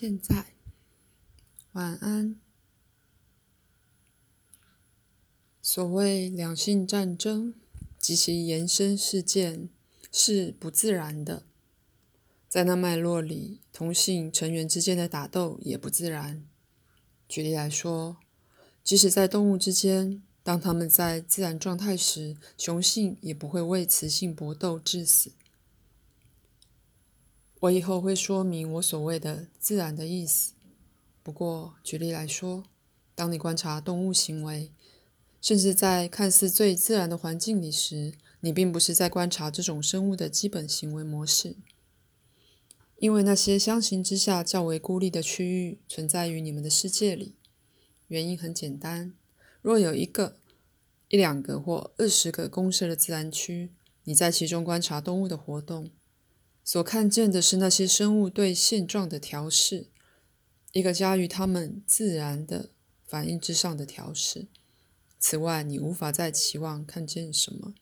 现在，晚安。所谓两性战争及其延伸事件是不自然的，在那脉络里，同性成员之间的打斗也不自然。举例来说，即使在动物之间，当它们在自然状态时，雄性也不会为雌性搏斗致死。我以后会说明我所谓的“自然”的意思。不过，举例来说，当你观察动物行为，甚至在看似最自然的环境里时，你并不是在观察这种生物的基本行为模式，因为那些相形之下较为孤立的区域存在于你们的世界里。原因很简单：若有一个、一两个或二十个公社的自然区，你在其中观察动物的活动。所看见的是那些生物对现状的调试，一个加于他们自然的反应之上的调试。此外，你无法再期望看见什么。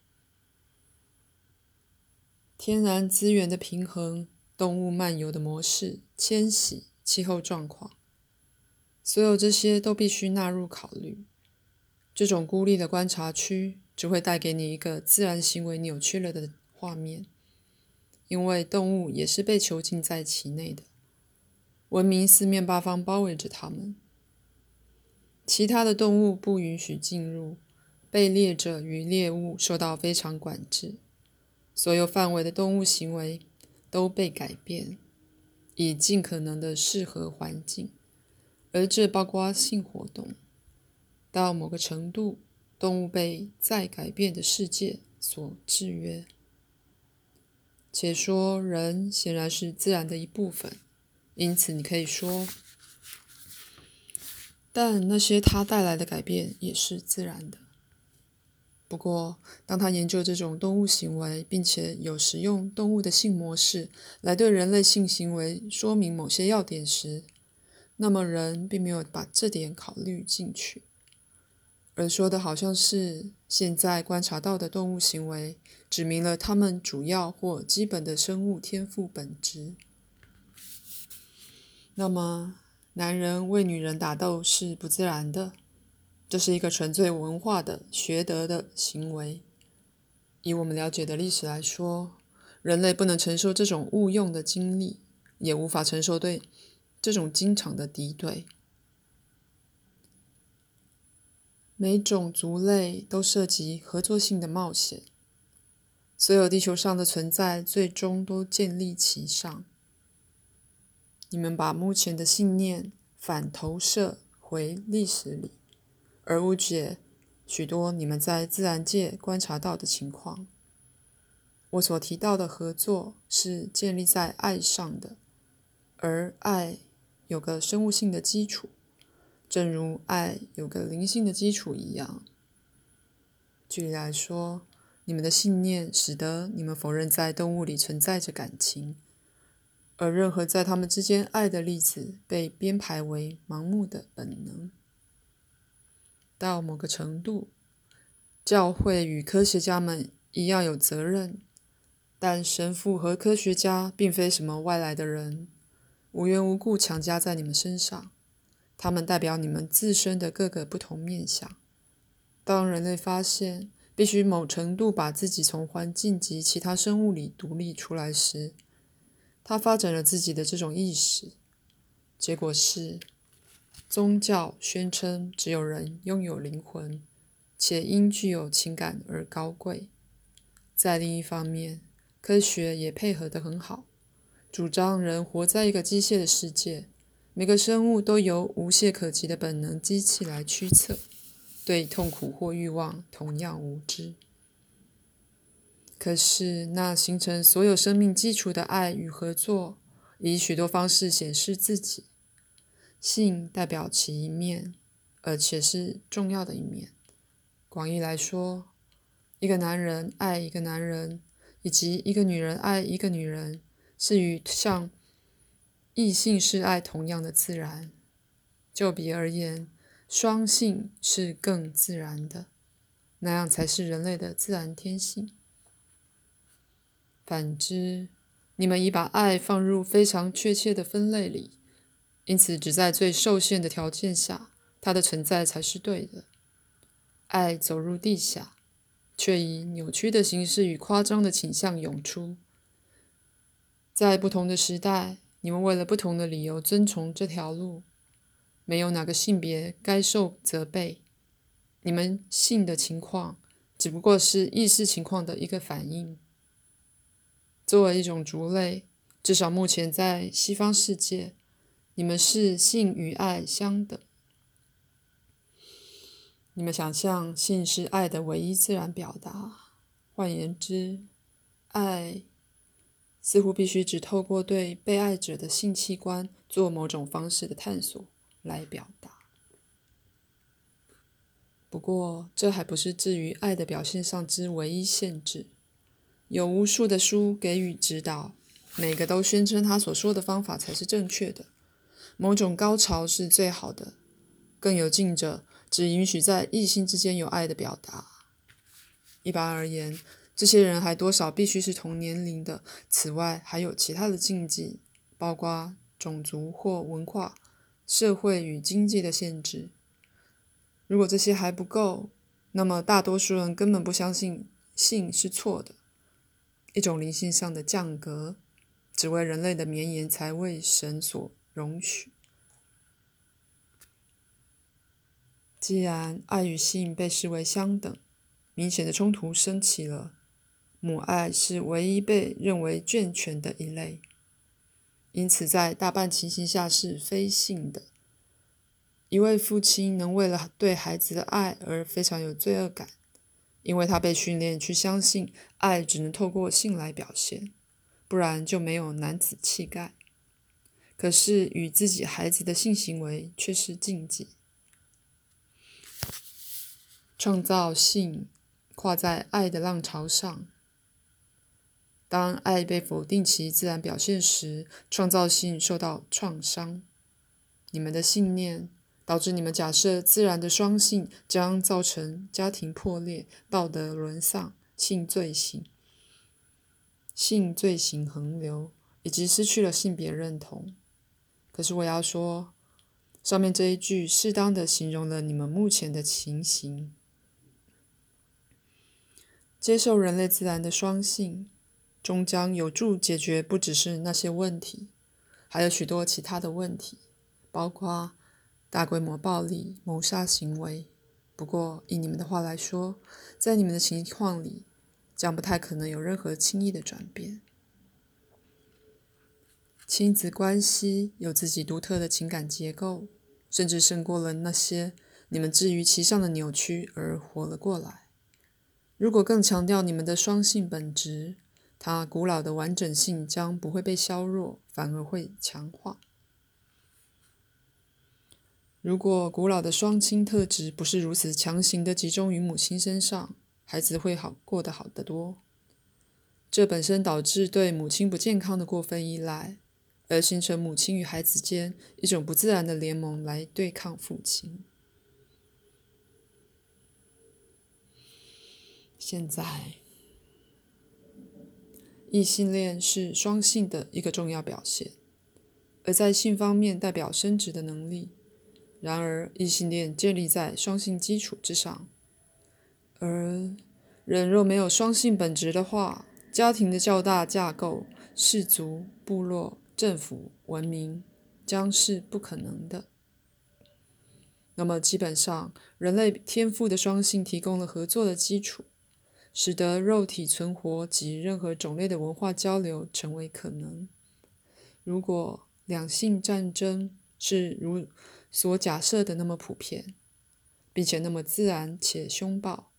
天然资源的平衡、动物漫游的模式、迁徙、气候状况，所有这些都必须纳入考虑。这种孤立的观察区只会带给你一个自然行为扭曲了的画面。因为动物也是被囚禁在其内的，文明四面八方包围着它们，其他的动物不允许进入，被猎者与猎物受到非常管制，所有范围的动物行为都被改变，以尽可能的适合环境，而这包括性活动。到某个程度，动物被再改变的世界所制约。且说人显然是自然的一部分，因此你可以说，但那些它带来的改变也是自然的。不过，当他研究这种动物行为，并且有时用动物的性模式来对人类性行为说明某些要点时，那么人并没有把这点考虑进去。而说的好像是现在观察到的动物行为，指明了它们主要或基本的生物天赋本质。那么，男人为女人打斗是不自然的，这是一个纯粹文化的学得的行为。以我们了解的历史来说，人类不能承受这种误用的经历，也无法承受对这种经常的敌对。每种族类都涉及合作性的冒险，所有地球上的存在最终都建立其上。你们把目前的信念反投射回历史里，而误解许多你们在自然界观察到的情况。我所提到的合作是建立在爱上的，而爱有个生物性的基础。正如爱有个灵性的基础一样。举例来说，你们的信念使得你们否认在动物里存在着感情，而任何在他们之间爱的例子被编排为盲目的本能。到某个程度，教会与科学家们一样有责任，但神父和科学家并非什么外来的人，无缘无故强加在你们身上。它们代表你们自身的各个不同面相。当人类发现必须某程度把自己从环境及其他生物里独立出来时，他发展了自己的这种意识。结果是，宗教宣称只有人拥有灵魂，且因具有情感而高贵。在另一方面，科学也配合得很好，主张人活在一个机械的世界。每个生物都由无懈可击的本能机器来驱策，对痛苦或欲望同样无知。可是，那形成所有生命基础的爱与合作，以许多方式显示自己。性代表其一面，而且是重要的一面。广义来说，一个男人爱一个男人，以及一个女人爱一个女人，是与像。异性是爱同样的自然，就比而言，双性是更自然的，那样才是人类的自然天性。反之，你们已把爱放入非常确切的分类里，因此，只在最受限的条件下，它的存在才是对的。爱走入地下，却以扭曲的形式与夸张的倾向涌出。在不同的时代，你们为了不同的理由遵从这条路。没有哪个性别该受责备。你们性的情况只不过是意识情况的一个反应。作为一种族类，至少目前在西方世界。你们是性与爱相等。你们想象性是爱的唯一自然表达。换言之，爱似乎必须只透过对被爱者的性器官做某种方式的探索来表达。不过，这还不是至于爱的表现上之唯一限制。有无数的书给予指导，每个都宣称他所说的方法才是正确的。某种高潮是最好的，更有近者只允许在异性之间有爱的表达。一般而言，这些人还多少必须是同年龄的。此外，还有其他的禁忌，包括种族或文化、社会与经济的限制。如果这些还不够，那么大多数人根本不相信性是错的，一种灵性上的降格，只为人类的绵延才为神所。容许。既然爱与性被视为相等，明显的冲突升起了。母爱是唯一被认为健全的一类，因此在大半情形下是非性的。一位父亲能为了对孩子的爱而非常有罪恶感，因为他被训练去相信爱只能透过性来表现，不然就没有男子气概。可是，与自己孩子的性行为却是禁忌。创造性跨在爱的浪潮上，当爱被否定其自然表现时，创造性受到创伤。你们的信念导致你们假设自然的双性将造成家庭破裂、道德沦丧、性罪行、性罪行横流，以及失去了性别认同。可是我要说，上面这一句适当的形容了你们目前的情形。接受人类自然的双性，终将有助解决不只是那些问题，还有许多其他的问题，包括大规模暴力、谋杀行为。不过，以你们的话来说，在你们的情况里，将不太可能有任何轻易的转变。亲子关系有自己独特的情感结构，甚至胜过了那些你们置于其上的扭曲而活了过来。如果更强调你们的双性本质，它古老的完整性将不会被削弱，反而会强化。如果古老的双亲特质不是如此强行的集中于母亲身上，孩子会好过得好得多。这本身导致对母亲不健康的过分依赖。而形成母亲与孩子间一种不自然的联盟来对抗父亲。现在，异性恋是双性的一个重要表现，而在性方面代表生殖的能力。然而，异性恋建立在双性基础之上，而人若没有双性本质的话，家庭的较大架构、氏族、部落。政府文明将是不可能的。那么，基本上，人类天赋的双性提供了合作的基础，使得肉体存活及任何种类的文化交流成为可能。如果两性战争是如所假设的那么普遍，并且那么自然且凶暴，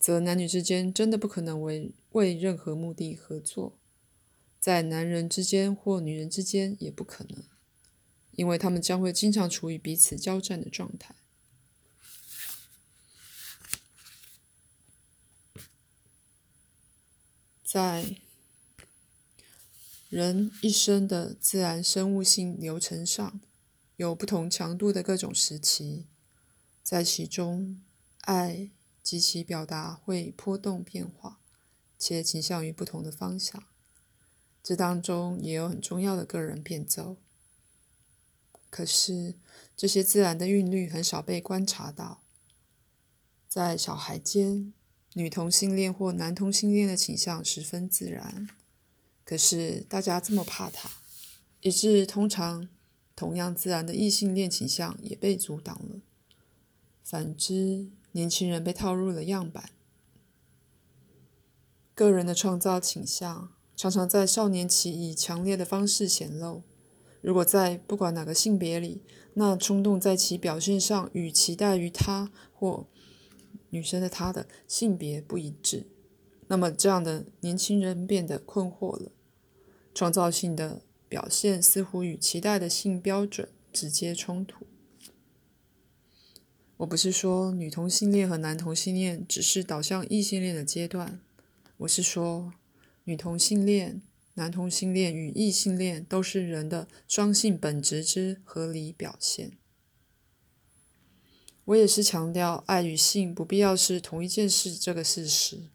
则男女之间真的不可能为为任何目的合作。在男人之间或女人之间也不可能，因为他们将会经常处于彼此交战的状态。在人一生的自然生物性流程上，有不同强度的各种时期，在其中，爱及其表达会波动变化，且倾向于不同的方向。这当中也有很重要的个人变奏。可是这些自然的韵律很少被观察到。在小孩间，女同性恋或男同性恋的倾向十分自然，可是大家这么怕它，以致通常同样自然的异性恋倾向也被阻挡了。反之，年轻人被套入了样板。个人的创造倾向常常在少年期以强烈的方式显露。如果在不管哪个性别里，那冲动在其表现上与期待于他或女生的他的性别不一致，那么这样的年轻人变得困惑了。创造性的表现似乎与期待的性标准直接冲突。我不是说女同性恋和男同性恋只是导向异性恋的阶段，我是说女同性恋、男同性恋与异性恋都是人的双性本质之合理表现。我也是强调爱与性不必要是同一件事这个事实。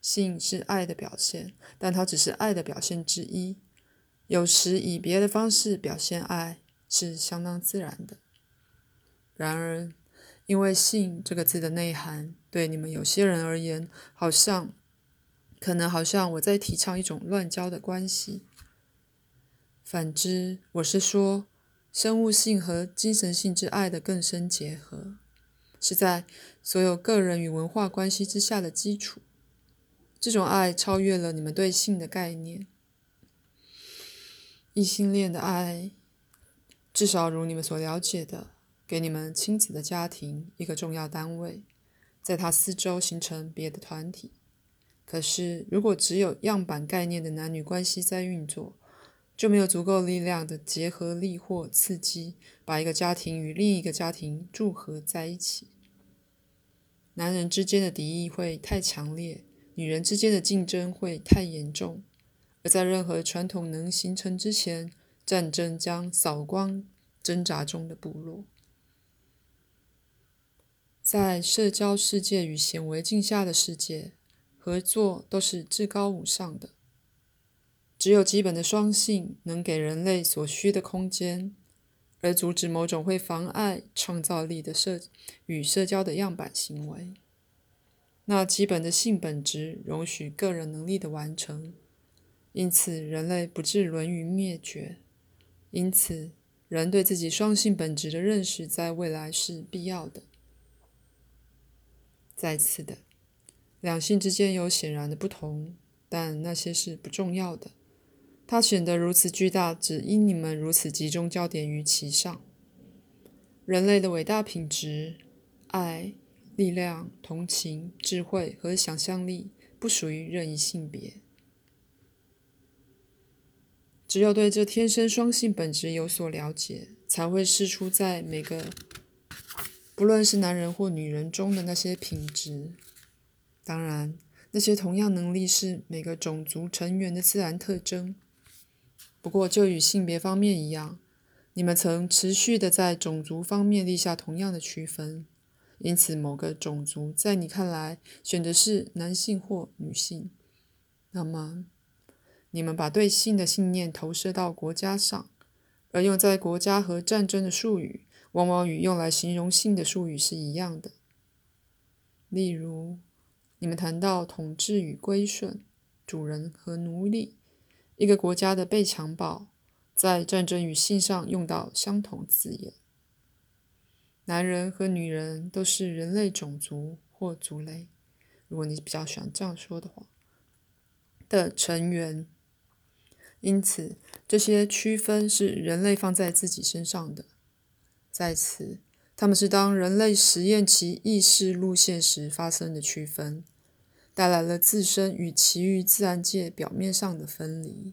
性是爱的表现，但它只是爱的表现之一。有时以别的方式表现爱是相当自然的。然而，因为“性”这个字的内涵，对你们有些人而言，好像可能好像我在提倡一种乱交的关系。反之，我是说，生物性和精神性之爱的更深结合，是在所有个人与文化关系之下的基础。这种爱超越了你们对性的概念。异性恋的爱，至少如你们所了解的。给你们亲子的家庭一个重要单位，在它四周形成别的团体。可是，如果只有样板概念的男女关系在运作，就没有足够力量的结合力或刺激，把一个家庭与另一个家庭组合在一起。男人之间的敌意会太强烈，女人之间的竞争会太严重，而在任何传统能形成之前，战争将扫光挣扎中的部落。在社交世界与显微镜下的世界，合作都是至高无上的。只有基本的双性能给人类所需的空间，而阻止某种会妨碍创造力的社与社交的样板行为。那基本的性本质容许个人能力的完成，因此人类不致沦于灭绝。因此，人对自己双性本质的认识在未来是必要的。再次的，两性之间有显然的不同，但那些是不重要的。它显得如此巨大，只因你们如此集中焦点于其上。人类的伟大品质——爱、力量、同情、智慧和想象力——不属于任意性别。只有对这天生双性本质有所了解，才会试出在每个。不论是男人或女人中的那些品质，当然，那些同样能力是每个种族成员的自然特征。不过，就与性别方面一样，你们曾持续的在种族方面立下同样的区分。因此，某个种族在你看来选的是男性或女性，那么你们把对性的信念投射到国家上，而用在国家和战争的术语。往往与用来形容性的术语是一样的。例如，你们谈到统治与归顺、主人和奴隶，一个国家的被强暴，在战争与性上用到相同字眼。男人和女人都是人类种族或族类，如果你比较喜欢这样说的话，的成员。因此，这些区分是人类放在自己身上的。在此，他们是当人类实验其意识路线时发生的区分，带来了自身与其余自然界表面上的分离。